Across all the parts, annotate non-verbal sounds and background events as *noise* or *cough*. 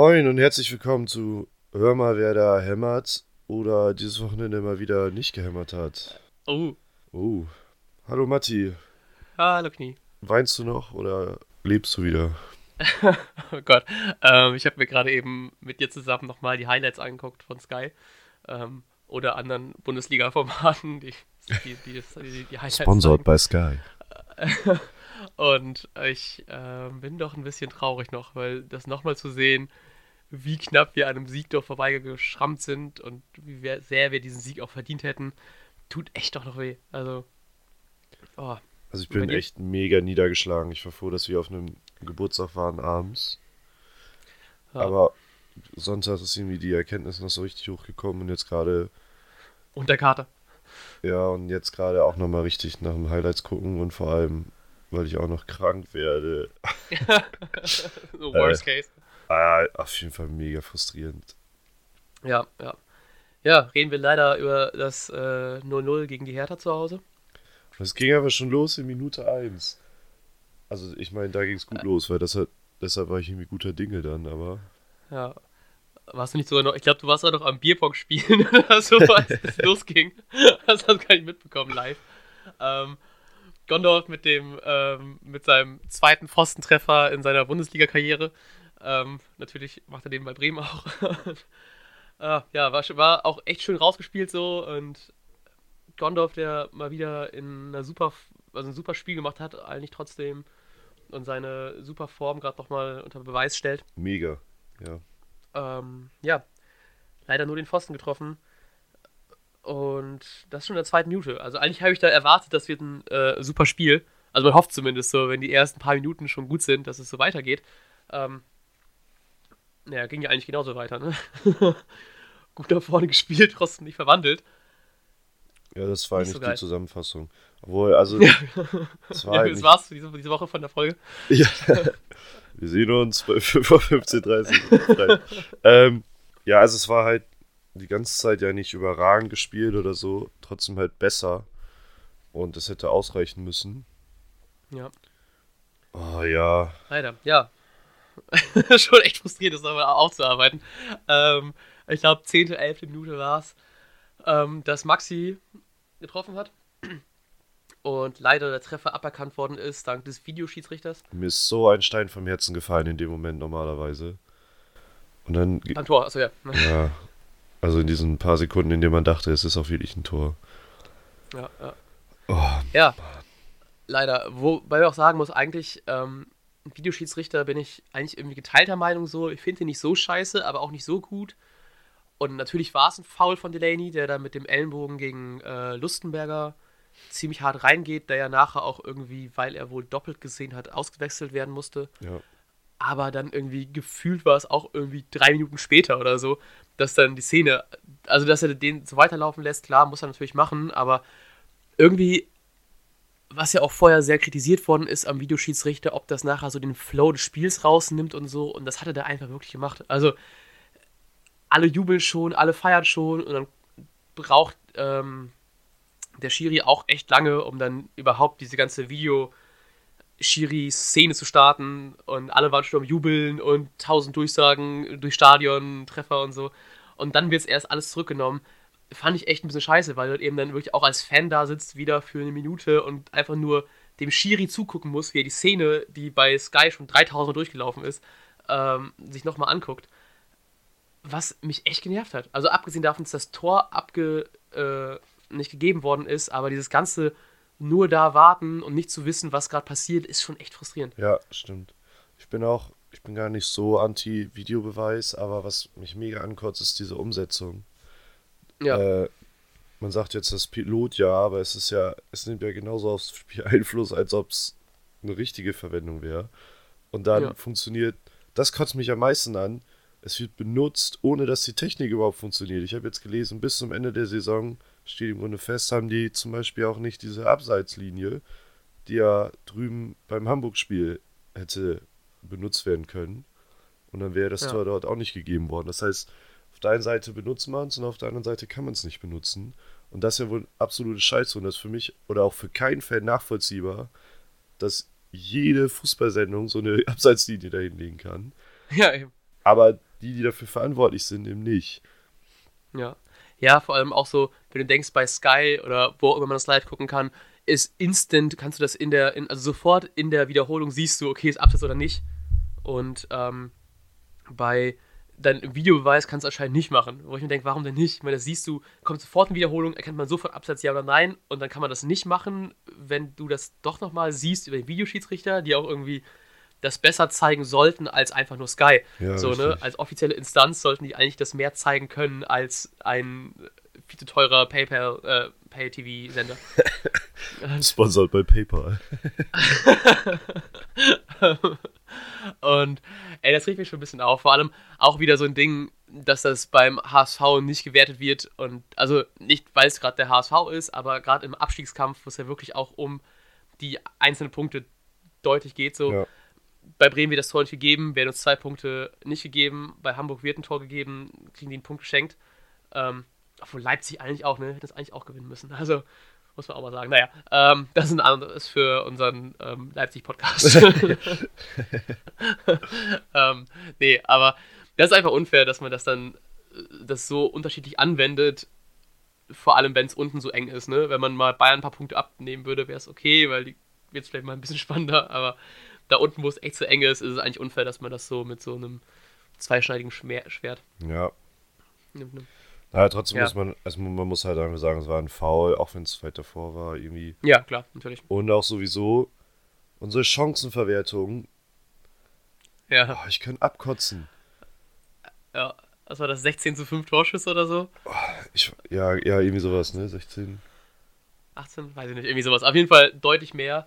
Moin und herzlich willkommen zu Hör mal, wer da hämmert oder dieses Wochenende mal wieder nicht gehämmert hat. Oh, Oh, hallo Matti. hallo Knie. Weinst du noch oder lebst du wieder? *laughs* Oh Gott. Ähm, ich habe mir gerade eben mit dir zusammen nochmal die Highlights angeguckt von Sky. Ähm, oder anderen Bundesliga-Formaten, die, die, die, die, die Highlights Sponsored by Sky. *laughs* Und ich ähm, bin doch ein bisschen traurig noch, weil das nochmal zu sehen, wie knapp wir an einem Sieg doch vorbeigeschrammt sind und wie wir- sehr wir diesen Sieg auch verdient hätten, tut echt doch noch weh. Also, oh, Also ich bin echt mega niedergeschlagen. Ich war froh, dass wir auf einem Geburtstag waren abends. Ja. Aber Sonntag ist irgendwie die Erkenntnis noch so richtig hochgekommen und jetzt gerade, und der Kater. ja, und jetzt gerade auch nochmal richtig nach dem Highlights gucken und vor allem, weil ich auch noch krank werde. *laughs* so worst case. Ah, auf jeden Fall mega frustrierend. Ja, ja. Ja, reden wir leider über das äh, 0-0 gegen die Hertha zu Hause. Das ging aber schon los in Minute 1. Also ich meine, da ging es gut los, weil hat, deshalb war ich irgendwie guter Dinge dann, aber Ja. Warst du nicht sogar noch, ich glaube, du warst auch noch am Bierpong spielen *laughs* oder so, als es *laughs* losging. Das hast du gar nicht mitbekommen live. Ähm, Gondorf mit dem, ähm, mit seinem zweiten Pfostentreffer in seiner Bundesliga-Karriere. Ähm, natürlich macht er den bei Bremen auch. *laughs* Ah, ja, war, war auch echt schön rausgespielt so und Gondorf, der mal wieder in einer super, also ein super Spiel gemacht hat, eigentlich trotzdem und seine super Form gerade nochmal unter Beweis stellt. mega. Ja. Ähm, ja, leider nur den Pfosten getroffen. Und das schon in der zweiten Minute. Also eigentlich habe ich da erwartet, das wird ein äh, super Spiel. Also man hofft zumindest so, wenn die ersten paar Minuten schon gut sind, dass es so weitergeht. Ähm, ja, ging ja eigentlich genauso weiter, ne? *laughs* gut nach vorne gespielt, trotzdem nicht verwandelt. Ja, das war Nicht nicht so die. Zusammenfassung. Obwohl, also, Ja, es war *laughs* ja halt das war's für diese, diese Woche von der Folge. ja. *laughs* Wir sehen uns bei 15.30 ähm, Ja, also es war halt die ganze Zeit ja nicht überragend gespielt oder so, trotzdem halt besser. Und es hätte ausreichen müssen. Ja, Oh ja, leider, ja. *laughs* Schon echt frustrierend, das aber aufzuarbeiten. Ähm, ich glaube, 10., 11. Minute war es, ähm, dass Maxi getroffen hat. Und leider der Treffer aberkannt worden ist, dank des Videoschiedsrichters. mir ist so ein Stein vom Herzen gefallen in dem Moment normalerweise. Und dann Beim Tor, achso, ja. *laughs* Ja, also in diesen paar Sekunden, in denen man dachte, es ist auch wirklich ein Tor. Ja, ja. Oh, ja leider. Wobei man auch sagen muss, eigentlich, ähm, Videoschiedsrichter bin ich eigentlich irgendwie geteilter Meinung so. Ich finde ihn nicht so scheiße, aber auch nicht so gut. Und natürlich war es ein Foul von Delaney, der da mit dem Ellenbogen gegen äh, Lustenberger ziemlich hart reingeht, der ja nachher auch irgendwie, weil er wohl doppelt gesehen hat, ausgewechselt werden musste. ja. Aber dann irgendwie gefühlt war es auch irgendwie drei Minuten später oder so, dass dann die Szene, also dass er den so weiterlaufen lässt, klar, muss er natürlich machen, aber irgendwie, was ja auch vorher sehr kritisiert worden ist am Videoschiedsrichter, ob das nachher so den Flow des Spiels rausnimmt und so, und das hat er da einfach wirklich gemacht. Also, alle jubeln schon, alle feiern schon und dann braucht ähm, der Schiri auch echt lange, um dann überhaupt diese ganze Video- Schiri-Szene zu starten und alle waren schon am Jubeln und tausend Durchsagen durch Stadion, Treffer und so. Und dann wird es erst alles zurückgenommen. Fand ich echt ein bisschen scheiße, weil du eben dann wirklich auch als Fan da sitzt, wieder für eine Minute und einfach nur dem Schiri zugucken muss, wie er die Szene, die bei Sky schon 3000 Mal durchgelaufen ist, ähm, sich nochmal anguckt. Was mich echt genervt hat. Also abgesehen davon, dass das Tor abge, äh, nicht gegeben worden ist, aber dieses ganze nur da warten und nicht zu wissen, was gerade passiert, ist schon echt frustrierend. ja, stimmt. Ich bin auch, ich bin gar nicht so anti-Videobeweis, aber was mich mega ankotzt, ist diese Umsetzung. Ja, Äh, man sagt jetzt das Pilot ja, aber es ist ja, es nimmt ja genauso aufs Spiel *laughs* Einfluss, als ob es eine richtige Verwendung wäre. Und dann Ja. funktioniert, das kotzt mich am meisten an. Es wird benutzt, ohne dass die Technik überhaupt funktioniert. Ich habe jetzt gelesen, bis zum Ende der Saison steht im Grunde fest, haben die zum Beispiel auch nicht diese Abseitslinie, die ja drüben beim Hamburg-Spiel hätte benutzt werden können. Und dann wäre das Ja. Tor dort auch nicht gegeben worden. Das heißt, auf der einen Seite benutzt man es und auf der anderen Seite kann man es nicht benutzen. Und das ist ja wohl absolute Scheiße. Und das ist für mich oder auch für keinen Fan nachvollziehbar, dass jede Fußballsendung so eine *laughs* Abseitslinie dahin legen kann. ja, eben. Aber die, die dafür verantwortlich sind, eben nicht. Ja. Ja, vor allem auch so, wenn du denkst, bei Sky oder wo immer man das live gucken kann, ist instant, kannst du das in der, in, also sofort in der Wiederholung siehst du, okay, ist Absatz oder nicht. Und ähm, bei deinem Videobeweis kannst du anscheinend nicht machen. Wo ich mir denke, warum denn nicht? Ich meine, das siehst du, kommt sofort in Wiederholung, erkennt man sofort Absatz ja oder nein und dann kann man das nicht machen, wenn du das doch nochmal siehst über den Videoschiedsrichter, die auch irgendwie das besser zeigen sollten als einfach nur Sky. Ja, so, ne? Als offizielle Instanz sollten die eigentlich das mehr zeigen können als ein viel zu teurer PayPal, äh, Pay-TV-Sender. *laughs* Sponsored bei PayPal. *laughs* *laughs* Und ey, das regt mich schon ein bisschen auf. Vor allem auch wieder so ein Ding, dass das beim HSV nicht gewertet wird. Und also nicht, weil es gerade der HSV ist, aber gerade im Abstiegskampf, wo es ja wirklich auch um die einzelnen Punkte deutlich geht. So, Ja. bei Bremen wird das Tor nicht gegeben, werden uns zwei Punkte nicht gegeben. Bei Hamburg wird ein Tor gegeben, kriegen die einen Punkt geschenkt. Ähm, obwohl Leipzig eigentlich auch, ne? Hätte das eigentlich auch gewinnen müssen. Also, muss man auch mal sagen. Naja, ähm, das ist ein anderes für unseren ähm, Leipzig-Podcast. *laughs* *laughs* ähm, nee, aber das ist einfach unfair, dass man das dann äh, das so unterschiedlich anwendet. Vor allem, wenn es unten so eng ist, ne? Wenn man mal Bayern ein paar Punkte abnehmen würde, wäre es okay, weil die wird es vielleicht mal ein bisschen *laughs* spannender, aber da unten, wo es echt so eng ist, ist es eigentlich unfair, dass man das so mit so einem zweischneidigen Schmer Schwert Ja. nimmt. Ne? Naja, trotzdem Ja. muss man, also man muss halt einfach sagen, es war ein Foul, auch wenn es weit davor war, irgendwie. Ja, klar, natürlich. Und auch sowieso unsere Chancenverwertung. Ja, Oh, ich könnte abkotzen. ja. Was war das, 16 zu 5 Torschüsse oder so? Ich, ja, ja, irgendwie sowas, ne? 16. 18, weiß ich nicht, irgendwie sowas. Auf jeden Fall deutlich mehr.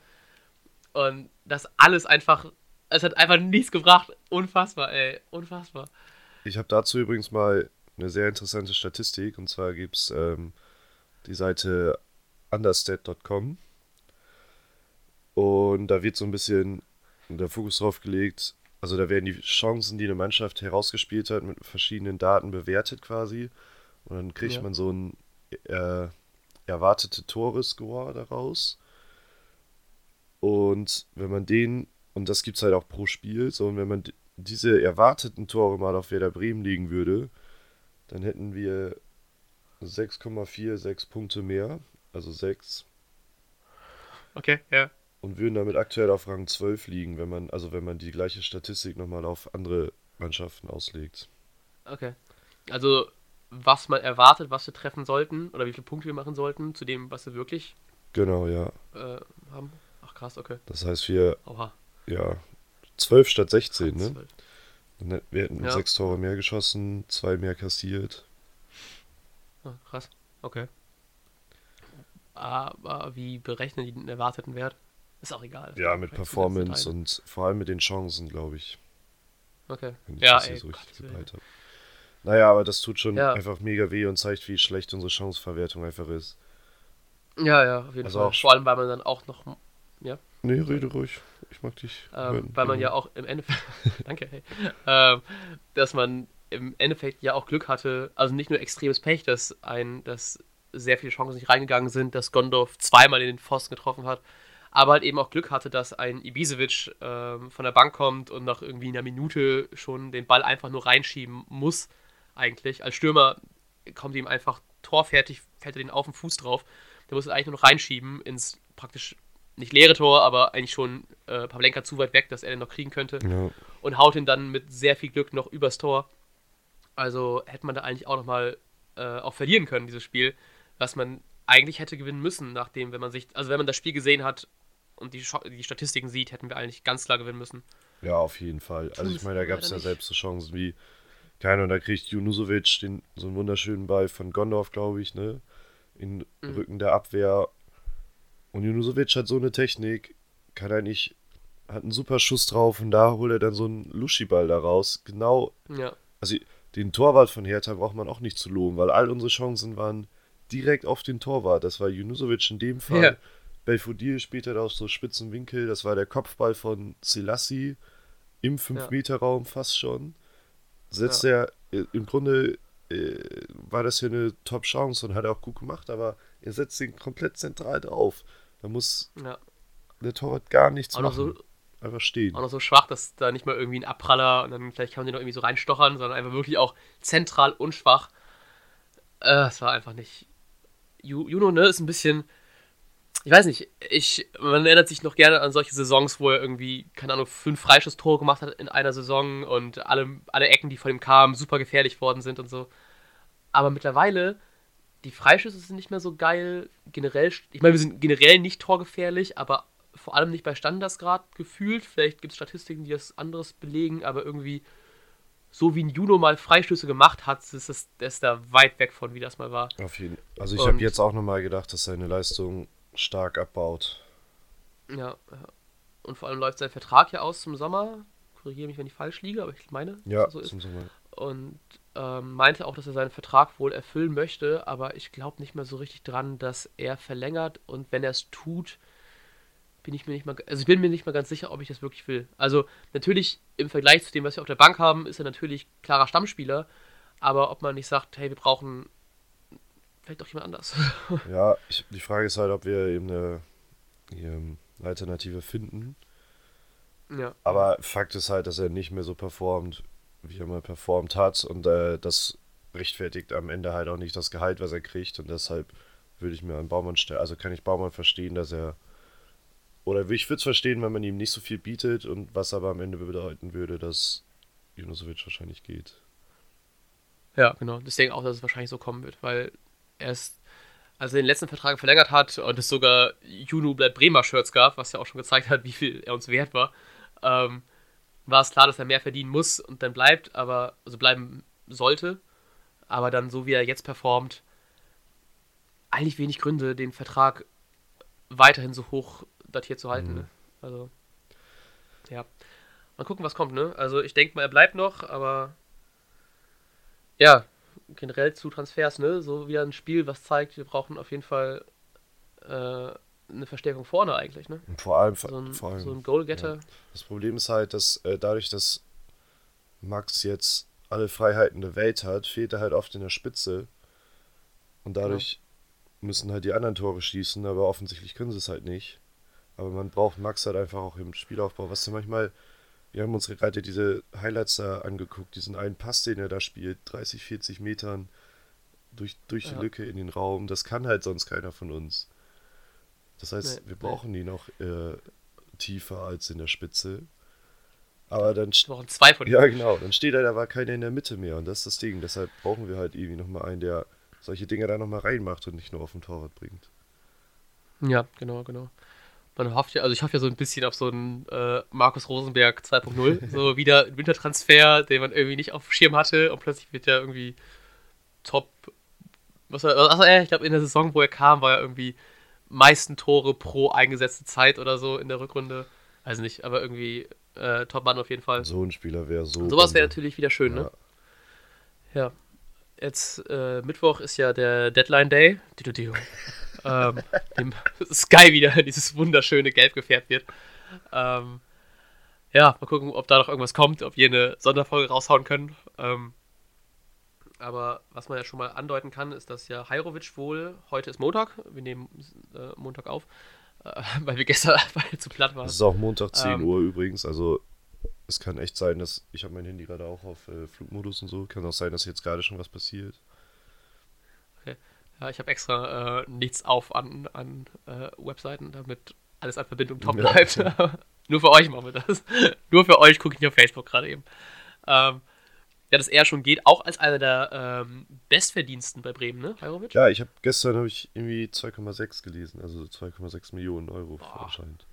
Und das alles einfach, es hat einfach nichts gebracht. Unfassbar, ey, unfassbar. Ich habe dazu übrigens mal eine sehr interessante Statistik. Und zwar gibt es ähm, die Seite understat.com. Und da wird so ein bisschen der Fokus drauf gelegt. Also da werden die Chancen, die eine Mannschaft herausgespielt hat, mit verschiedenen Daten bewertet quasi. Und dann kriegt Ja. man so ein äh, erwartete Tore-Score daraus. Und wenn man den, und das gibt es halt auch pro Spiel, so und wenn man diese erwarteten Tore mal auf Werder Bremen legen würde, dann hätten wir 6,46 Punkte mehr, also 6, Okay, ja. und würden damit aktuell auf Rang 12 liegen, wenn man, also wenn man die gleiche Statistik nochmal auf andere Mannschaften auslegt. Okay. Also, was man erwartet, was wir treffen sollten, oder wie viele Punkte wir machen sollten, zu dem, was wir wirklich Genau, ja. äh, haben. Ach krass, okay. Das heißt, wir, Oha. ja, 12 statt 16, ne? Dann hätten- Wir hätten Ja. sechs Tore mehr geschossen, zwei mehr kassiert. Ah, krass, okay. Aber wie berechnen die den erwarteten Wert? Ist auch egal. Ja, mit Performance und vor allem mit den Chancen, glaube ich. Okay. Wenn ich Ja, das ey, so richtig gebreit habe. Naja, aber das tut schon Ja. einfach mega weh und zeigt, wie schlecht unsere Chanceverwertung einfach ist. Ja, ja, auf jeden Also Fall. auch- Vor allem, weil man dann auch noch, Nee, rede ruhig. Ich mag dich. ähm, weil man ja auch im Endeffekt, *laughs* danke, hey, ähm, dass man im Endeffekt ja auch Glück hatte, also nicht nur extremes Pech, dass ein, dass sehr viele Chancen nicht reingegangen sind, dass Gondorf zweimal in den Pfosten getroffen hat, aber halt eben auch Glück hatte, dass ein Ibisevic ähm, von der Bank kommt und nach irgendwie einer Minute schon den Ball einfach nur reinschieben muss, eigentlich. Als Stürmer kommt ihm einfach torfertig, fällt er den auf den Fuß drauf. Der muss es eigentlich nur noch reinschieben ins praktisch nicht leere Tor, aber eigentlich schon äh, Pavlenka zu weit weg, dass er den noch kriegen könnte Ja, und haut ihn dann mit sehr viel Glück noch übers Tor. Also hätte man da eigentlich auch nochmal äh, auch verlieren können, dieses Spiel, was man eigentlich hätte gewinnen müssen, nachdem, wenn man sich, also wenn man das Spiel gesehen hat und die, die Statistiken sieht, hätten wir eigentlich ganz klar gewinnen müssen. ja, auf jeden Fall. Also ich meine, da gab es ja nicht. selbst so Chancen wie, keine Ahnung, da kriegt Junusovic den, so einen wunderschönen Ball von Gondorf, glaube ich, ne? In Mhm. Rücken der Abwehr. Und Junusovic hat so eine Technik, kann eigentlich, hat einen super Schuss drauf und da holt er dann so einen Luschi-Ball da raus. Genau Ja, also den Torwart von Hertha braucht man auch nicht zu loben, weil all unsere Chancen waren direkt auf den Torwart. Das war Junusovic in dem Fall. Ja. Belfodil später aus so spitzen Winkel. Das war der Kopfball von Selassie im 5-Meter-Raum fast schon. Setzt er, äh, im Grunde äh, war das hier eine Top-Chance und hat er auch gut gemacht, aber er setzt ihn komplett zentral drauf. Da muss ja. der Torwart gar nichts Auch machen. so, einfach stehen. Auch noch so schwach, dass da nicht mal irgendwie ein Abpraller und dann vielleicht kann man den noch irgendwie so reinstochern, sondern einfach wirklich auch zentral und schwach. Äh, es war einfach nicht. Juno, ne, ist ein bisschen. Ich weiß nicht, ich, man erinnert sich noch gerne an solche Saisons, wo er irgendwie, keine Ahnung, fünf Freischusstore gemacht hat in einer Saison und alle, alle Ecken, die von ihm kamen, super gefährlich worden sind und so. Aber mittlerweile, die Freischüsse sind nicht mehr so geil. Generell, ich meine, wir sind generell nicht torgefährlich, aber vor allem nicht bei Standards gerade gefühlt. Vielleicht gibt es Statistiken, die das anderes belegen, aber irgendwie so wie ein Juno mal Freistöße gemacht hat, ist es ist da weit weg von, wie das mal war. Auf jeden Also ich habe jetzt auch nochmal gedacht, dass seine Leistung stark abbaut. Ja, und vor allem läuft sein Vertrag ja aus zum Sommer. Korrigiere mich, wenn ich falsch liege, aber ich meine, ja, so ist. Zum Sommer. Und ähm, meinte auch, dass er seinen Vertrag wohl erfüllen möchte, aber ich glaube nicht mehr so richtig dran, dass er verlängert und wenn er es tut, bin ich mir nicht mal, also ich bin mir nicht mal ganz sicher, ob ich das wirklich will. Also natürlich im Vergleich zu dem, was wir auf der Bank haben, ist er natürlich klarer Stammspieler, aber ob man nicht sagt, hey, wir brauchen vielleicht doch jemand anders. *laughs* Ja, ich, die Frage ist halt, ob wir eben eine, eine Alternative finden. Ja. Aber Fakt ist halt, dass er nicht mehr so performt, wie er mal performt hat und äh, das rechtfertigt am Ende halt auch nicht das Gehalt, was er kriegt und deshalb würde ich mir an Baumann stellen. Also kann ich Baumann verstehen, dass er oder ich würde es verstehen, wenn man ihm nicht so viel bietet und was aber am Ende bedeuten würde, dass Junosovic wahrscheinlich geht. Ja, genau. Deswegen auch, dass es wahrscheinlich so kommen wird, weil er ist, als er den letzten Vertrag verlängert hat und es sogar Juno bleibt Bremer Shirts gab, was ja auch schon gezeigt hat, wie viel er uns wert war, ähm, war es klar, dass er mehr verdienen muss und dann bleibt, aber, also bleiben sollte. Aber dann, so wie er jetzt performt, eigentlich wenig Gründe, den Vertrag weiterhin so hoch datiert zu halten. Mhm. Ne? Also, ja. Mal gucken, was kommt, ne? Also, ich denke mal, er bleibt noch, aber ja, generell zu Transfers, ne? So wie ein Spiel, was zeigt, wir brauchen auf jeden Fall äh, eine Verstärkung vorne eigentlich, ne? Vor allem, so ein, vor allem, so ein Goalgetter. Ja. Das Problem ist halt, dass äh, dadurch, dass Max jetzt alle Freiheiten der Welt hat, fehlt er halt oft in der Spitze. Und dadurch genau. müssen halt die anderen Tore schießen, aber offensichtlich können sie es halt nicht. Aber man braucht Max halt einfach auch im Spielaufbau, was ja manchmal, wir haben uns gerade diese Highlights da angeguckt, diesen einen Pass, den er da spielt, 30, 40 Metern durch, durch ja. die Lücke in den Raum, das kann halt sonst keiner von uns. Das heißt, nee, wir brauchen nee. ihn noch äh, tiefer als in der Spitze. Aber dann. Wir brauchen zwei von ihnen. Ja, genau. Dann steht halt aber keiner in der Mitte mehr. Und das ist das Ding. Deshalb brauchen wir halt irgendwie nochmal einen, der solche Dinge da nochmal reinmacht und nicht nur auf dem Torwart bringt. Ja, genau, genau. Man hofft ja, also ich hoffe ja so ein bisschen auf so einen äh, Markus Rosenberg 2.0. *laughs* so wieder ein Wintertransfer, den man irgendwie nicht auf dem Schirm hatte und plötzlich wird er irgendwie top. Was war, also, ich glaube, in der Saison, wo er kam, war er irgendwie meisten Tore pro eingesetzte Zeit oder so in der Rückrunde. Also nicht, aber irgendwie äh, Top-Mann auf jeden Fall. So ein Spieler wäre so. sowas wäre natürlich wieder schön, ne? ja. ne? Ja. Jetzt äh, Mittwoch ist ja der Deadline Day. *laughs* ähm, dem Sky wieder *laughs* dieses wunderschöne Gelb gefärbt wird. Ähm, ja, mal gucken, ob da noch irgendwas kommt, ob wir eine Sonderfolge raushauen können. Ähm, aber was man ja schon mal andeuten kann, ist, dass ja Heirovic wohl, heute ist Montag, wir nehmen äh, Montag auf, äh, *laughs* weil wir gestern *laughs* weil zu platt waren. Es ist auch Montag 10 ähm, Uhr übrigens, also es kann echt sein, dass ich habe mein Handy gerade auch auf äh, Flugmodus und so, kann auch sein, dass jetzt gerade schon was passiert. Okay. Ja, ich habe extra äh, nichts auf an, an äh, Webseiten, damit alles an Verbindung top *laughs* bleibt. Ja. Nur für euch machen wir das. Nur für euch gucke ich auf Facebook gerade eben. Ähm, ja, dass er schon geht, auch als einer der ähm, Bestverdiensten bei Bremen, ne, Heirovic? Ja, ich habe gestern habe ich irgendwie 2,6 gelesen, also 2,6 Millionen Euro anscheinend.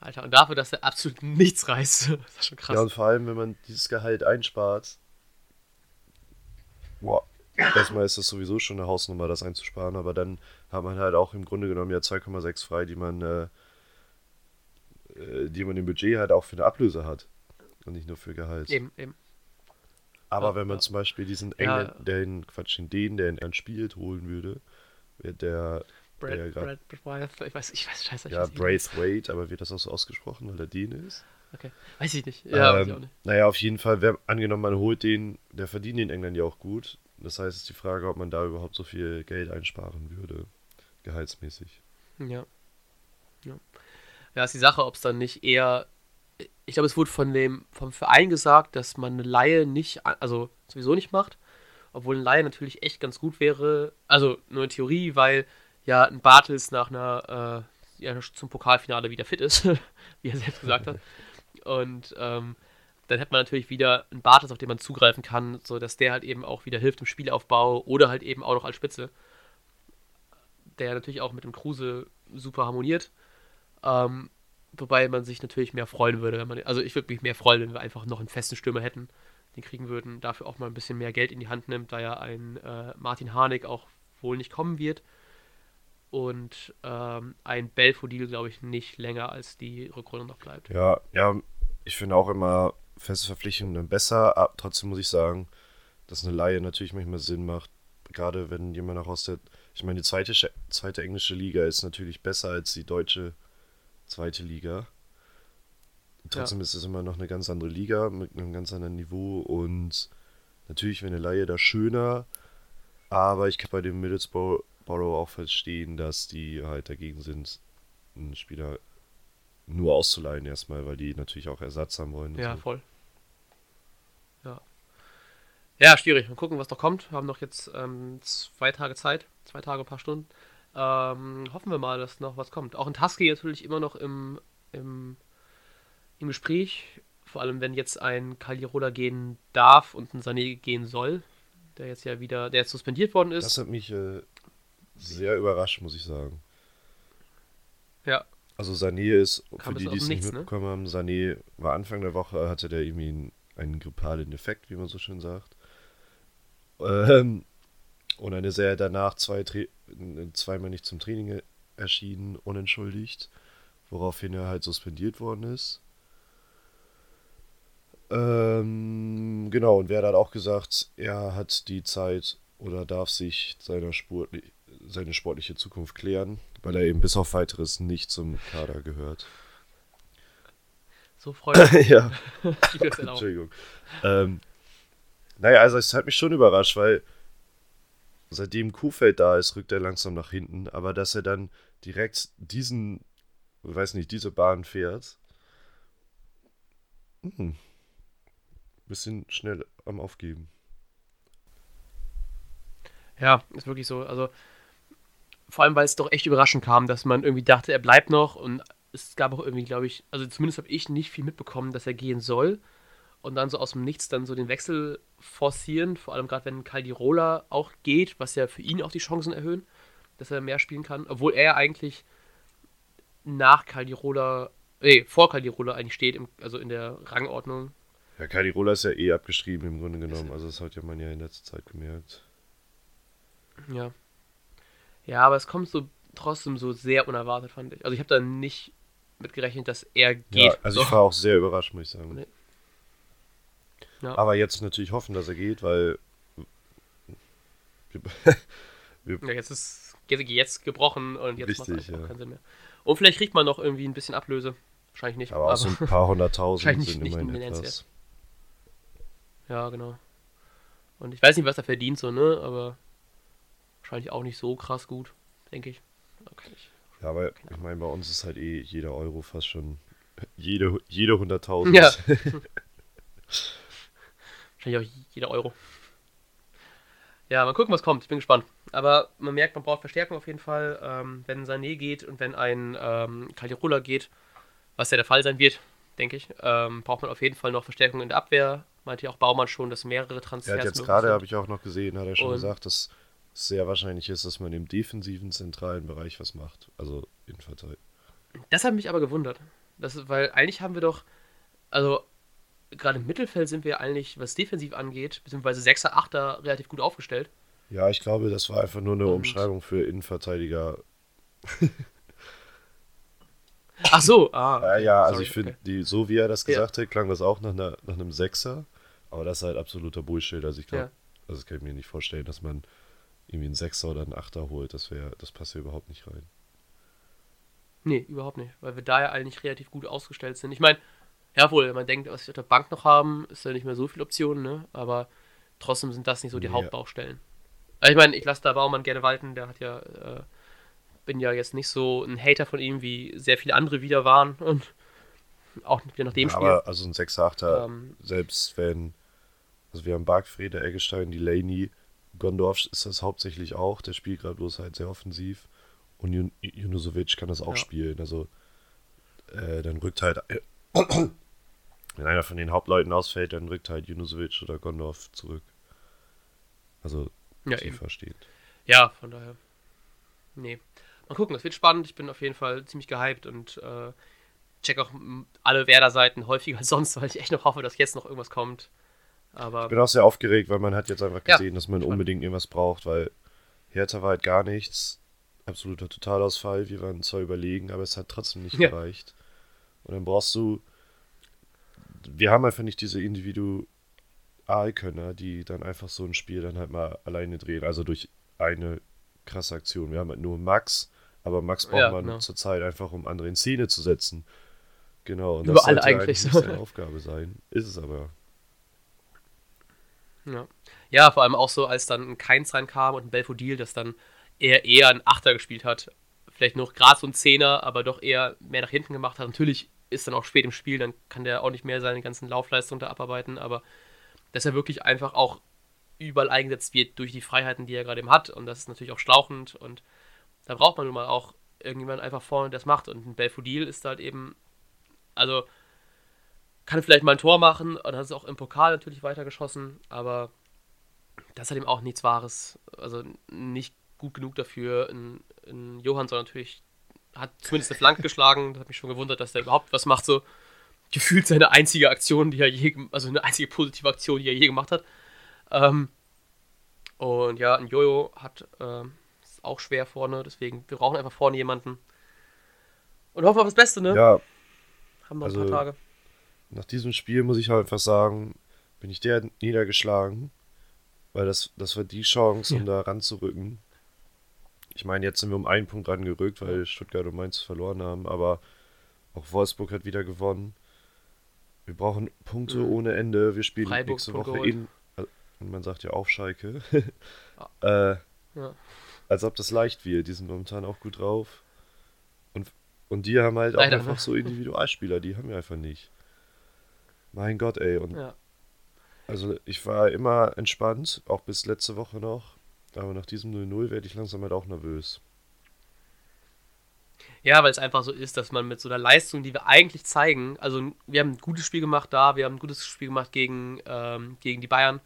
Alter, und dafür, dass er absolut nichts reißt, *laughs* das ist schon krass. Ja, und vor allem, wenn man dieses Gehalt einspart, boah, erstmal ist das sowieso schon eine Hausnummer, das einzusparen, aber dann hat man halt auch im Grunde genommen ja 2,6 frei, die man, äh, äh, die man im Budget halt auch für eine Ablöse hat und nicht nur für Gehalt. Eben, eben. Aber ja, wenn man ja. zum Beispiel diesen Engländer, ja. den, Quatsch, den, der in spielt, holen würde, der. Brad, der Brad, Brad, ich weiß, ich weiß, scheiße. Ja, Braithwaite, aber wird das auch so ausgesprochen, weil der Däne ist? Okay, weiß ich nicht. Ja, ähm, weiß ich auch nicht. Naja, auf jeden Fall, wer, angenommen, man holt den, der verdient in England ja auch gut. Das heißt, es ist die Frage, ob man da überhaupt so viel Geld einsparen würde, gehaltsmäßig. Ja. Ja. Ja, ist die Sache, ob es dann nicht eher. Ich glaube, es wurde von dem, vom Verein gesagt, dass man eine Laie nicht, also sowieso nicht macht. Obwohl eine Laie natürlich echt ganz gut wäre. Also nur in Theorie, weil ja ein Bartels nach einer, äh, ja, zum Pokalfinale wieder fit ist, *laughs* wie er selbst gesagt hat. Und ähm, dann hätte man natürlich wieder einen Bartels, auf den man zugreifen kann, sodass der halt eben auch wieder hilft im Spielaufbau oder halt eben auch noch als Spitze. Der natürlich auch mit dem Kruse super harmoniert. Ähm, wobei man sich natürlich mehr freuen würde, wenn man. Also ich würde mich mehr freuen, wenn wir einfach noch einen festen Stürmer hätten, den kriegen würden, dafür auch mal ein bisschen mehr Geld in die Hand nimmt, da ja ein äh, Martin Harnik auch wohl nicht kommen wird. Und ähm, ein Belfodil, glaube ich, nicht länger als die Rückrunde noch bleibt. Ja, ja, ich finde auch immer feste Verpflichtungen besser. Aber trotzdem muss ich sagen, dass eine Laie natürlich manchmal Sinn macht. Gerade wenn jemand auch aus der. Ich meine, die zweite, zweite englische Liga ist natürlich besser als die deutsche zweite Liga. Trotzdem ja. ist es immer noch eine ganz andere Liga mit einem ganz anderen Niveau und natürlich wäre eine Laie da schöner, aber ich kann bei dem Middlesbrough auch verstehen, dass die halt dagegen sind, einen Spieler nur auszuleihen erstmal, weil die natürlich auch Ersatz haben wollen. Ja, so. voll. Ja. Ja, schwierig. Mal gucken, was noch kommt. Wir haben noch jetzt ähm, zwei Tage Zeit, zwei Tage, ein paar Stunden. Ähm, hoffen wir mal, dass noch was kommt. Auch in Tusky natürlich immer noch im, im, im Gespräch. Vor allem, wenn jetzt ein Kalirola gehen darf und ein Sané gehen soll, der jetzt ja wieder, der jetzt suspendiert worden ist. Das hat mich äh, sehr überrascht, muss ich sagen. Ja. Also Sané ist, Kam für die, die es nicht ne? mitbekommen ne? haben, Sané war Anfang der Woche, hatte der irgendwie einen, einen grippalen Effekt, wie man so schön sagt. Ähm, und ist er danach zwei, zweimal nicht zum Training erschienen, unentschuldigt, woraufhin er halt suspendiert worden ist. Ähm, genau, und wer hat auch gesagt, er hat die Zeit oder darf sich seiner Sportli seine sportliche Zukunft klären, weil er eben bis auf weiteres nicht zum Kader gehört. So freundlich. *laughs* ja. *laughs* Entschuldigung. Ähm, naja, also es hat mich schon überrascht, weil seitdem Kuhfeld da ist, rückt er langsam nach hinten, aber dass er dann direkt diesen, weiß nicht, diese Bahn fährt, hm, bisschen schnell am Aufgeben. Ja, ist wirklich so. Also, vor allem, weil es doch echt überraschend kam, dass man irgendwie dachte, er bleibt noch und es gab auch irgendwie, glaube ich, also zumindest habe ich nicht viel mitbekommen, dass er gehen soll und dann so aus dem Nichts dann so den Wechsel forcieren, vor allem gerade wenn Caldirola auch geht, was ja für ihn auch die Chancen erhöhen, dass er mehr spielen kann, obwohl er eigentlich nach Caldirola, nee, vor Caldirola eigentlich steht, im, also in der Rangordnung. Ja, Caldirola ist ja eh abgeschrieben im Grunde genommen, also das hat ja man ja in letzter Zeit gemerkt. Ja. Ja, aber es kommt so trotzdem so sehr unerwartet, fand ich. Also ich habe da nicht mitgerechnet, dass er geht. Ja, also so. ich war auch sehr überrascht, muss ich sagen. Nee. Ja. Aber jetzt natürlich hoffen, dass er geht, weil. *laughs* ja, jetzt ist jetzt gebrochen und jetzt macht es ja. keinen Sinn mehr. Und vielleicht kriegt man noch irgendwie ein bisschen Ablöse. Wahrscheinlich nicht. Aber, aber auch so ein paar hunderttausend *laughs* sind nicht immerhin etwas. Ja, genau. Und ich weiß nicht, was er verdient, so, ne? Aber wahrscheinlich auch nicht so krass gut, denke ich. Okay. Ja, aber ich meine, bei uns ist halt eh jeder Euro fast schon *laughs* jede, jede hunderttausend. Ja. Wahrscheinlich auch jeder Euro. Ja, mal gucken, was kommt. Ich bin gespannt. Aber man merkt, man braucht Verstärkung auf jeden Fall. Ähm, wenn Sané geht und wenn ein ähm, Caldirola geht, was ja der Fall sein wird, denke ich, ähm, braucht man auf jeden Fall noch Verstärkung in der Abwehr. Meinte ja auch Baumann schon, dass mehrere Transfers. Ja, jetzt gerade habe ich auch noch gesehen, hat er schon und gesagt, dass es sehr wahrscheinlich ist, dass man im defensiven zentralen Bereich was macht. Also in Innenverteidigung. Das hat mich aber gewundert. Das, weil eigentlich haben wir doch, also gerade im Mittelfeld sind wir eigentlich, was defensiv angeht, beziehungsweise 6er, 8er relativ gut aufgestellt. Ja, ich glaube, das war einfach nur eine Und Umschreibung für Innenverteidiger. *laughs* Ach so, ah. Ja, ja also ich finde, okay. so wie er das gesagt ja. hat, klang das auch nach, einer, nach einem Sechser. Aber das ist halt absoluter Bullshit. Also ich glaube, ja. also das kann ich mir nicht vorstellen, dass man irgendwie einen Sechser oder einen Achter holt. Das wäre, das passt ja überhaupt nicht rein. Nee, überhaupt nicht. Weil wir da ja eigentlich relativ gut ausgestellt sind. Ich meine, Jawohl, man denkt, was wir auf der Bank noch haben, ist ja nicht mehr so viele Optionen, ne? aber trotzdem sind das nicht so die ja. Hauptbaustellen. Also ich meine, ich lasse da Baumann gerne walten, der hat ja äh, bin ja jetzt nicht so ein Hater von ihm, wie sehr viele andere wieder waren. *laughs* Und auch wieder nach dem Ja, Spiel. aber also ein 6er, 8er, Ähm, selbst wenn, also wir haben Bargfrede, Eggestein, Delaney, Gondorf ist das hauptsächlich auch, der spielt gerade bloß halt sehr offensiv und Jun Junusovic kann das auch Ja. spielen, also äh, dann rückt halt, wenn einer von den Hauptleuten ausfällt, dann rückt halt Junusovic oder Gondorf zurück. Also ja, eben. tiefer steht. Ja, von daher. Nee. Mal gucken, das wird spannend. Ich bin auf jeden Fall ziemlich gehypt und äh, check auch alle Werder-Seiten häufiger als *laughs* sonst, weil ich echt noch hoffe, dass jetzt noch irgendwas kommt. Aber Ich bin auch sehr aufgeregt, weil man hat jetzt einfach Ja, gesehen, dass man spannend. unbedingt irgendwas braucht, weil Hertha war halt gar nichts. Absoluter Totalausfall. Wir waren zwar überlegen, aber es hat trotzdem nicht Ja. gereicht. Und dann brauchst du. Wir haben einfach nicht diese Individualkönner, die dann einfach so ein Spiel dann halt mal alleine drehen. Also durch eine krasse Aktion. Wir haben halt nur Max, aber Max braucht Ja, man genau. zurzeit einfach, um andere in Szene zu setzen. Genau. Und Überall sollte eigentlich so. seine Aufgabe sein. Ist es aber. Ja. ja, vor allem auch so, als dann ein Keins reinkam und ein Belfodil, das dann eher eher ein Achter gespielt hat. Vielleicht noch so ein Zehner, aber doch eher mehr nach hinten gemacht hat. Natürlich ist dann auch spät im Spiel, dann kann der auch nicht mehr seine ganzen Laufleistungen da abarbeiten, aber dass er wirklich einfach auch überall eingesetzt wird durch die Freiheiten, die er gerade eben hat. Und das ist natürlich auch schlauchend und da braucht man nun mal auch irgendjemand einfach vorne, der das macht. Und ein Belfodil ist halt eben, also kann vielleicht mal ein Tor machen und hat es auch im Pokal natürlich weitergeschossen, aber das halt eben auch nichts Wahres. Also nicht gut genug dafür. In, in Johansson natürlich hat zumindest eine Flanke geschlagen. Das hat mich schon gewundert, dass der überhaupt was macht. So gefühlt seine einzige Aktion, die er je, also eine einzige positive Aktion, die er je gemacht hat. Ähm, und ja, ein Jojo hat ähm, ist auch schwer vorne, deswegen wir brauchen einfach vorne jemanden. Und hoffen auf das Beste, ne? Ja, Haben noch also- ein paar Tage. nach diesem Spiel muss ich halt einfach sagen, bin ich der niedergeschlagen, weil das, das war die Chance, um da ranzurücken. Ich meine, jetzt sind wir um einen Punkt rangerückt, weil Stuttgart und Mainz verloren haben, aber auch Wolfsburg hat wieder gewonnen. Wir brauchen Punkte Mhm. ohne Ende. Wir spielen Freiburg nächste Woche geholt. in. Und man sagt ja auch Schalke. *laughs* äh, Ja. als ob das leicht wird. Die sind momentan auch gut drauf. Und, und die haben halt auch Leider, einfach so Individualspieler, die haben wir einfach nicht. Mein Gott, ey. Und Ja. also ich war immer entspannt, auch bis letzte Woche noch. Aber nach diesem 0-0 werde ich langsam halt auch nervös. Ja, weil es einfach so ist, dass man mit so einer Leistung, die wir eigentlich zeigen, also wir haben ein gutes Spiel gemacht da, wir haben ein gutes Spiel gemacht gegen, ähm, gegen die Bayern,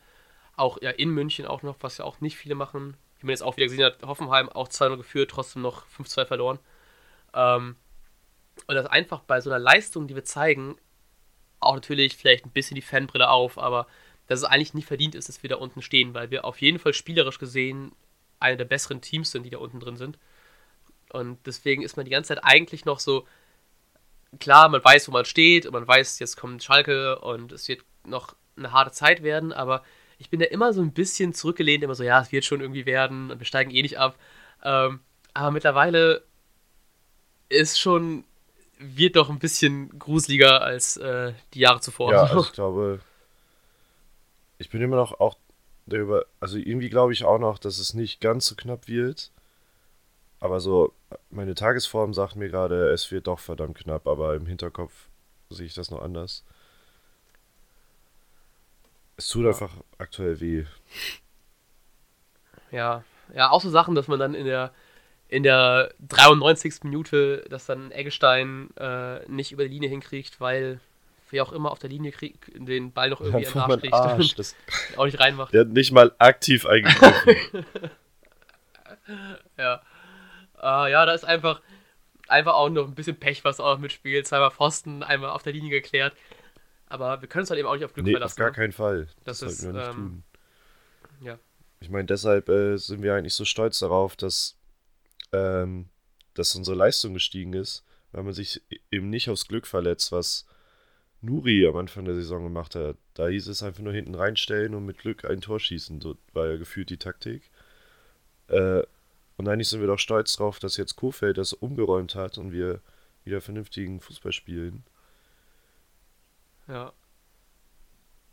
auch ja, in München auch noch, was ja auch nicht viele machen. Wie man jetzt auch wieder gesehen hat, Hoffenheim auch 2-0 geführt, trotzdem noch 5-2 verloren. Ähm, und das einfach bei so einer Leistung, die wir zeigen, auch natürlich vielleicht ein bisschen die Fanbrille auf, aber dass es eigentlich nicht verdient ist, dass wir da unten stehen, weil wir auf jeden Fall spielerisch gesehen eine der besseren Teams sind, die da unten drin sind. Und deswegen ist man die ganze Zeit eigentlich noch so, klar, man weiß, wo man steht und man weiß, jetzt kommt Schalke und es wird noch eine harte Zeit werden, aber ich bin da immer so ein bisschen zurückgelehnt, immer so, ja, es wird schon irgendwie werden und wir steigen eh nicht ab. Ähm, aber mittlerweile ist schon, wird doch ein bisschen gruseliger als äh, die Jahre zuvor. Ja, *laughs* ich glaube, ich bin immer noch auch darüber, also irgendwie glaube ich auch noch, dass es nicht ganz so knapp wird. Aber so, meine Tagesform sagt mir gerade, es wird doch verdammt knapp, aber im Hinterkopf sehe ich das noch anders. Es tut Ja. einfach aktuell weh. Ja, ja, auch so Sachen, dass man dann in der, in der 93. Minute, dass dann Eggestein äh, nicht über die Linie hinkriegt, weil wer auch immer auf der Linie kriegt, den Ball noch irgendwie den Einfach Arsch das, *laughs* auch nicht reinmacht. der hat nicht mal aktiv eingegriffen. *laughs* Ja. Äh, ja, da ist einfach, einfach auch noch ein bisschen Pech, was auch mitspielt. Zweimal Pfosten, einmal auf der Linie geklärt. Aber wir können uns halt eben auch nicht auf Glück nee, auf verlassen. gar ne? keinen Fall. Das Das, ist, wir nicht ähm, tun. ja. Ich meine, deshalb äh, sind wir eigentlich so stolz darauf, dass, ähm, dass unsere Leistung gestiegen ist, weil man sich eben nicht aufs Glück verletzt, was Nuri am Anfang der Saison gemacht hat. Da hieß es einfach nur hinten reinstellen und mit Glück ein Tor schießen. So war ja gefühlt die Taktik. Äh, und eigentlich sind wir doch stolz drauf, dass jetzt Kofeld das umgeräumt hat und wir wieder vernünftigen Fußball spielen. Ja.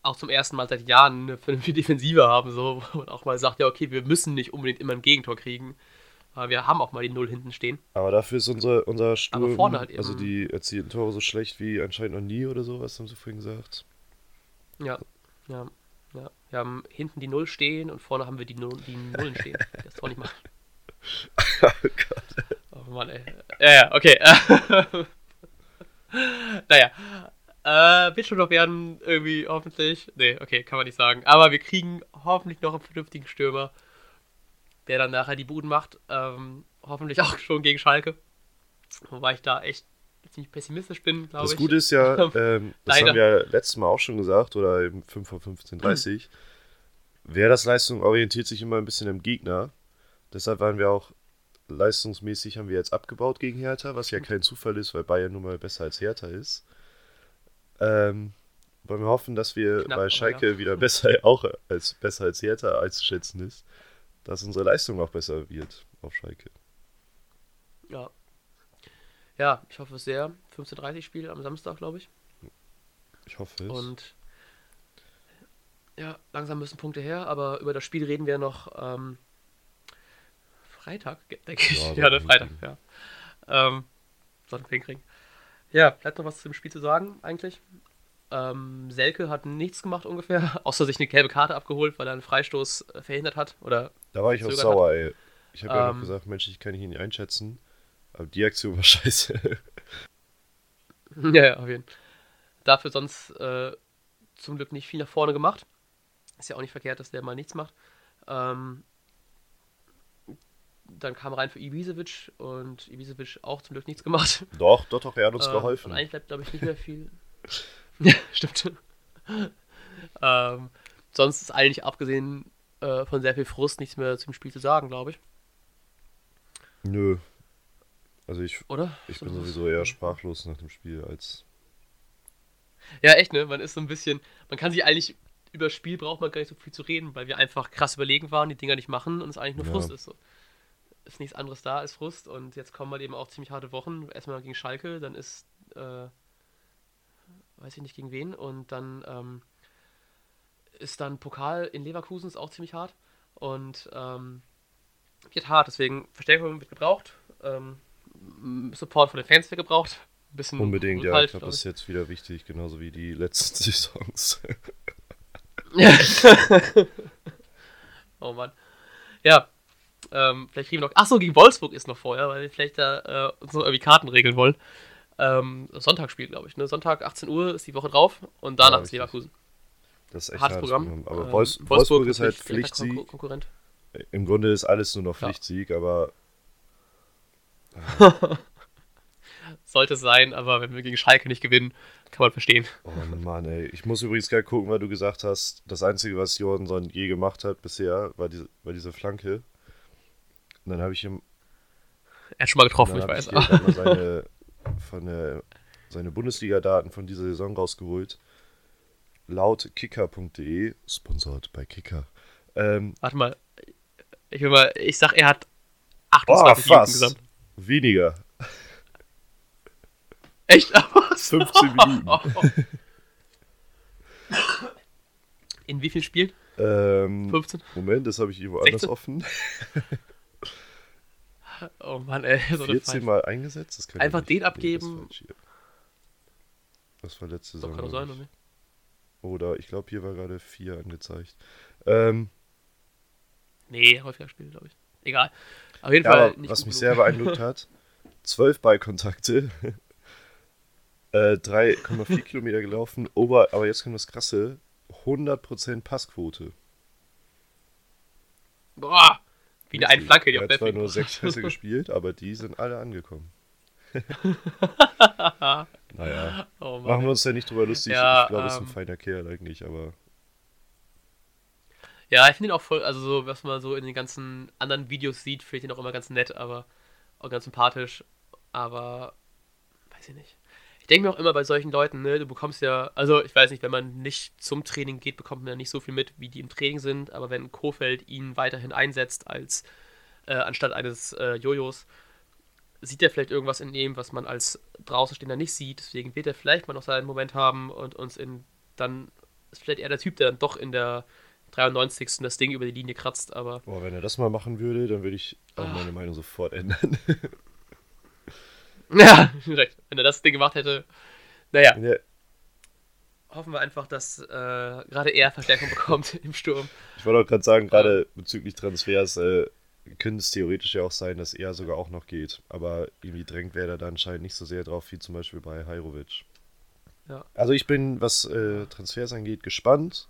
Auch zum ersten Mal seit Jahren eine vernünftige Defensive haben, so, wo auch mal sagt, ja, okay, wir müssen nicht unbedingt immer ein Gegentor kriegen. Aber wir haben auch mal die Null hinten stehen. Aber dafür ist unser, unser Sturm, vorne halt eben- also die erzielten Tore so schlecht wie anscheinend noch nie oder sowas, haben sie vorhin gesagt. Ja, ja, ja. Wir haben hinten die Null stehen und vorne haben wir die, Null, die Nullen stehen, *laughs* das Tor nicht machen. oh Gott. Oh Mann, ey. Ja, ja, okay. *laughs* naja. Äh, wird schon noch werden, irgendwie, hoffentlich. Nee, okay, kann man nicht sagen. Aber wir kriegen hoffentlich noch einen vernünftigen Stürmer, der dann nachher die Buden macht. Ähm, hoffentlich *laughs* auch schon gegen Schalke. Wobei ich da echt ziemlich pessimistisch bin, glaube ich. Das Gute ist ja, *laughs* ähm, das haben wir letztes Mal auch schon gesagt, oder im 5 vor 15.30 Wer das Leistung orientiert sich immer ein bisschen am Gegner. Deshalb waren wir auch leistungsmäßig, haben wir jetzt abgebaut gegen Hertha, was ja kein Zufall ist, weil Bayern nun mal besser als Hertha ist. Ähm, wollen wir hoffen, dass wir Knapp, bei Schalke ja. wieder *laughs* besser, auch als besser als Hertha einzuschätzen ist, dass unsere Leistung auch besser wird auf Schalke. Ja. Ja, ich hoffe es sehr. 15.30 Spiel am Samstag, glaube ich. Ich hoffe es. Und ja, langsam müssen Punkte her, aber über das Spiel reden wir noch ähm, Freitag, denke ich. Ja, *laughs* Ja, ne, Freitag, ja. Ähm, hinkriegen. Ja, bleibt noch was zum Spiel zu sagen, eigentlich. Ähm, Selke hat nichts gemacht ungefähr, *laughs* außer sich eine gelbe Karte abgeholt, weil er einen Freistoß äh, verhindert hat. Oder Da war ich auch sauer, ey. Ich habe ja noch Ähm, gesagt, Mensch, ich kann ihn nicht einschätzen. Aber die Aktion war *laughs* scheiße. *laughs* Ja, ja, auf jeden Fall. Dafür sonst äh, zum Glück nicht viel nach vorne gemacht. Ist ja auch nicht verkehrt, dass der mal nichts macht. Ähm, dann kam rein für Ibisevic und Ibisevic auch zum Glück nichts gemacht. doch, doch, doch, er hat uns Äh, geholfen. Und eigentlich bleibt, glaube ich, nicht mehr viel. Ja, *laughs* stimmt. ähm, sonst ist eigentlich abgesehen äh, von sehr viel Frust nichts mehr zum Spiel zu sagen, glaube ich. Nö. Also ich, Oder? ich bin sowieso eher sprachlos nach dem Spiel als. Ja, echt, ne? Man ist so ein bisschen. Man kann sich eigentlich. Über das Spiel braucht man gar nicht so viel zu reden, weil wir einfach krass überlegen waren, die Dinger nicht machen und es eigentlich nur Ja. Frust ist. So. Ist nichts anderes da als Frust und jetzt kommen halt eben auch ziemlich harte Wochen. Erstmal gegen Schalke, dann ist. Äh, weiß ich nicht gegen wen und dann ähm, ist dann Pokal in Leverkusen, ist auch ziemlich hart und ähm, wird hart, deswegen Verstärkung wird gebraucht. Ähm, Support von den Fans wird gebraucht. Bisschen Unbedingt, ja. Rückhalt, Ich glaube, glaub das ist jetzt wieder wichtig, genauso wie die letzten *laughs* Saisons. *laughs* Oh Mann. Ja. Ähm, vielleicht kriegen wir noch. Achso, gegen Wolfsburg ist noch vorher, weil wir vielleicht da äh, uns noch irgendwie Karten regeln wollen. Ähm, Sonntagsspiel, glaube ich. Ne? Sonntag 18 Uhr ist die Woche drauf und danach Ja, ist. Leverkusen. Das ist echt Hartes hartes Programm. Programm. Aber Ähm, Wolfs Wolfsburg, ist halt Pflichtsieg. Konkur- Konkurrent. Im Grunde ist alles nur noch Ja. Pflichtsieg, aber *laughs* Sollte es sein, aber wenn wir gegen Schalke nicht gewinnen, kann man verstehen. Oh Mann, ey. Ich muss übrigens gerade gucken, weil du gesagt hast, das Einzige, was Jordanson je gemacht hat bisher, war diese, war diese Flanke. Und dann habe ich ihm Er hat schon mal getroffen, ich weiß. ich mal seine, *laughs* von der, seine Bundesliga-Daten von dieser Saison rausgeholt. Laut kicker.de, sponsort bei Kicker. Ähm, Warte mal. Ich will mal, ich sag, er hat boah, 28 Minuten fast. gesamt. Weniger. Echt? *laughs* Was? 15 Minuten. In wie vielen Spielen? Ähm, 15? Moment, das habe ich irgendwo anders 16? offen. *laughs* Oh Mann, ey. So eine 14 Pfeife. Mal eingesetzt. Das kann Einfach den nee, das abgeben. hier. Das war letzte So Saison. kann sein, oder? Oder ich glaube, hier war gerade 4 angezeigt. Ähm, Nee, häufiger gespielt, glaube ich. Egal. Auf jeden ja, Fall nicht was mich genug. sehr beeindruckt *laughs* hat, 12 Ballkontakte, *laughs* äh, 3,4 Kilometer gelaufen, Ober, aber jetzt kommt das Krasse, 100% Passquote. Boah! Wie eine. Einflanke, die auf hat zwar Left nur *laughs* sechs Pässe gespielt, aber die sind alle angekommen. *laughs* naja, Oh machen wir uns ja nicht drüber lustig. Ja, ich glaube, es ist ein ähm, feiner Kerl eigentlich, aber Ja, ich finde ihn auch voll, also so, was man so in den ganzen anderen Videos sieht, finde ich ihn auch immer ganz nett, aber auch ganz sympathisch. Aber weiß ich nicht. Denke mir auch immer bei solchen Leuten, ne, du bekommst ja, also ich weiß nicht, wenn man nicht zum Training geht, bekommt man ja nicht so viel mit, wie die im Training sind, aber wenn Kofeld ihn weiterhin einsetzt als äh, anstatt eines äh, Jojos, sieht er vielleicht irgendwas in ihm, was man als Draußenstehender nicht sieht. Deswegen wird er vielleicht mal noch seinen Moment haben und uns in dann ist vielleicht eher der Typ, der dann doch in der 93. das Ding über die Linie kratzt, aber boah, wenn er das mal machen würde, dann würde ich auch meine Meinung sofort ändern. *laughs* Ja, *laughs* direkt. Wenn er das Ding gemacht hätte. Naja, ja, hoffen wir einfach, dass äh, gerade er Verstärkung bekommt *laughs* im Sturm. ich wollte auch gerade sagen, gerade bezüglich Transfers äh, könnte es theoretisch ja auch sein, dass er sogar auch noch geht. Aber irgendwie drängt Werder da anscheinend nicht so sehr drauf, wie zum Beispiel bei Hajrovic. Ja. Also ich bin, was äh, Transfers angeht, gespannt.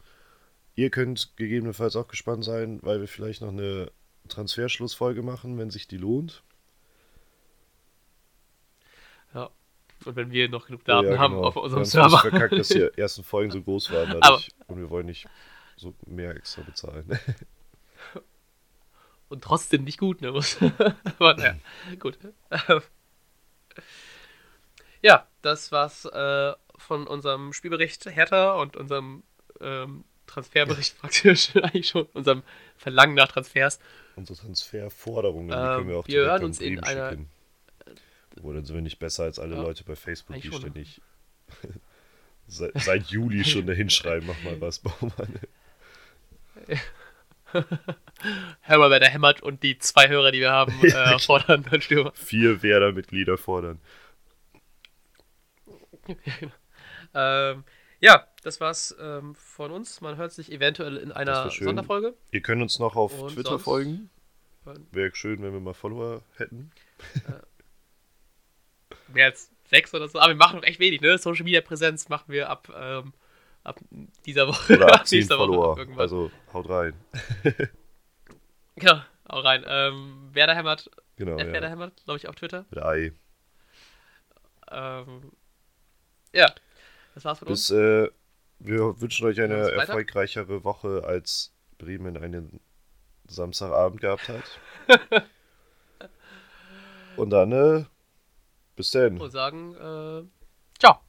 Ihr könnt gegebenenfalls auch gespannt sein, weil wir vielleicht noch eine Transferschlussfolge machen, wenn sich die lohnt. Ja. Und wenn wir noch genug Daten Ja, haben genau. auf unserem Wir Server. verkackt, dass *laughs* die ersten Folgen so groß waren Aber- dadurch. und wir wollen nicht so mehr extra bezahlen. *laughs* Und trotzdem nicht gut, ne? *laughs* Aber naja, gut. ja, das war's äh, von unserem Spielbericht Hertha und unserem ähm, Transferbericht praktisch eigentlich schon, unserem Verlangen nach Transfers. Unsere Transferforderungen, die Ähm, können wir auch wir hören uns in einer- schicken. Dann sind wir nicht besser als alle Ja, Leute bei Facebook, die ständig *laughs* seit, seit Juli schon dahin schreiben, mach mal was, Baumann. *laughs* Hör mal, wer da hämmert und die zwei Hörer, die wir haben, *laughs* äh, fordern dann Stürmer. Vier Werder-Mitglieder fordern. Ähm, ja, das war's ähm, von uns. Man hört sich eventuell in einer. Sonderfolge. Ihr könnt uns noch auf Und Twitter folgen. Wäre schön, wenn wir mal Follower hätten. Mehr als sechs oder so. Aber wir machen noch echt wenig, ne? Social Media Präsenz machen wir ab, ähm, ab dieser Woche. Oder *laughs* ab 10 nächster Woche irgendwann. Also haut rein. *laughs* Genau, auch rein. Ähm, Werder hämmert, Genau. Werder ja. hämmert, glaube ich, auf Twitter. Mit Ei. Ähm, ja, das war's von uns. Bis, äh, wir wünschen euch eine erfolgreichere Woche, als Bremen einen Samstagabend gehabt hat. *laughs* Und dann, äh, bis dann. Und sagen, äh, ciao.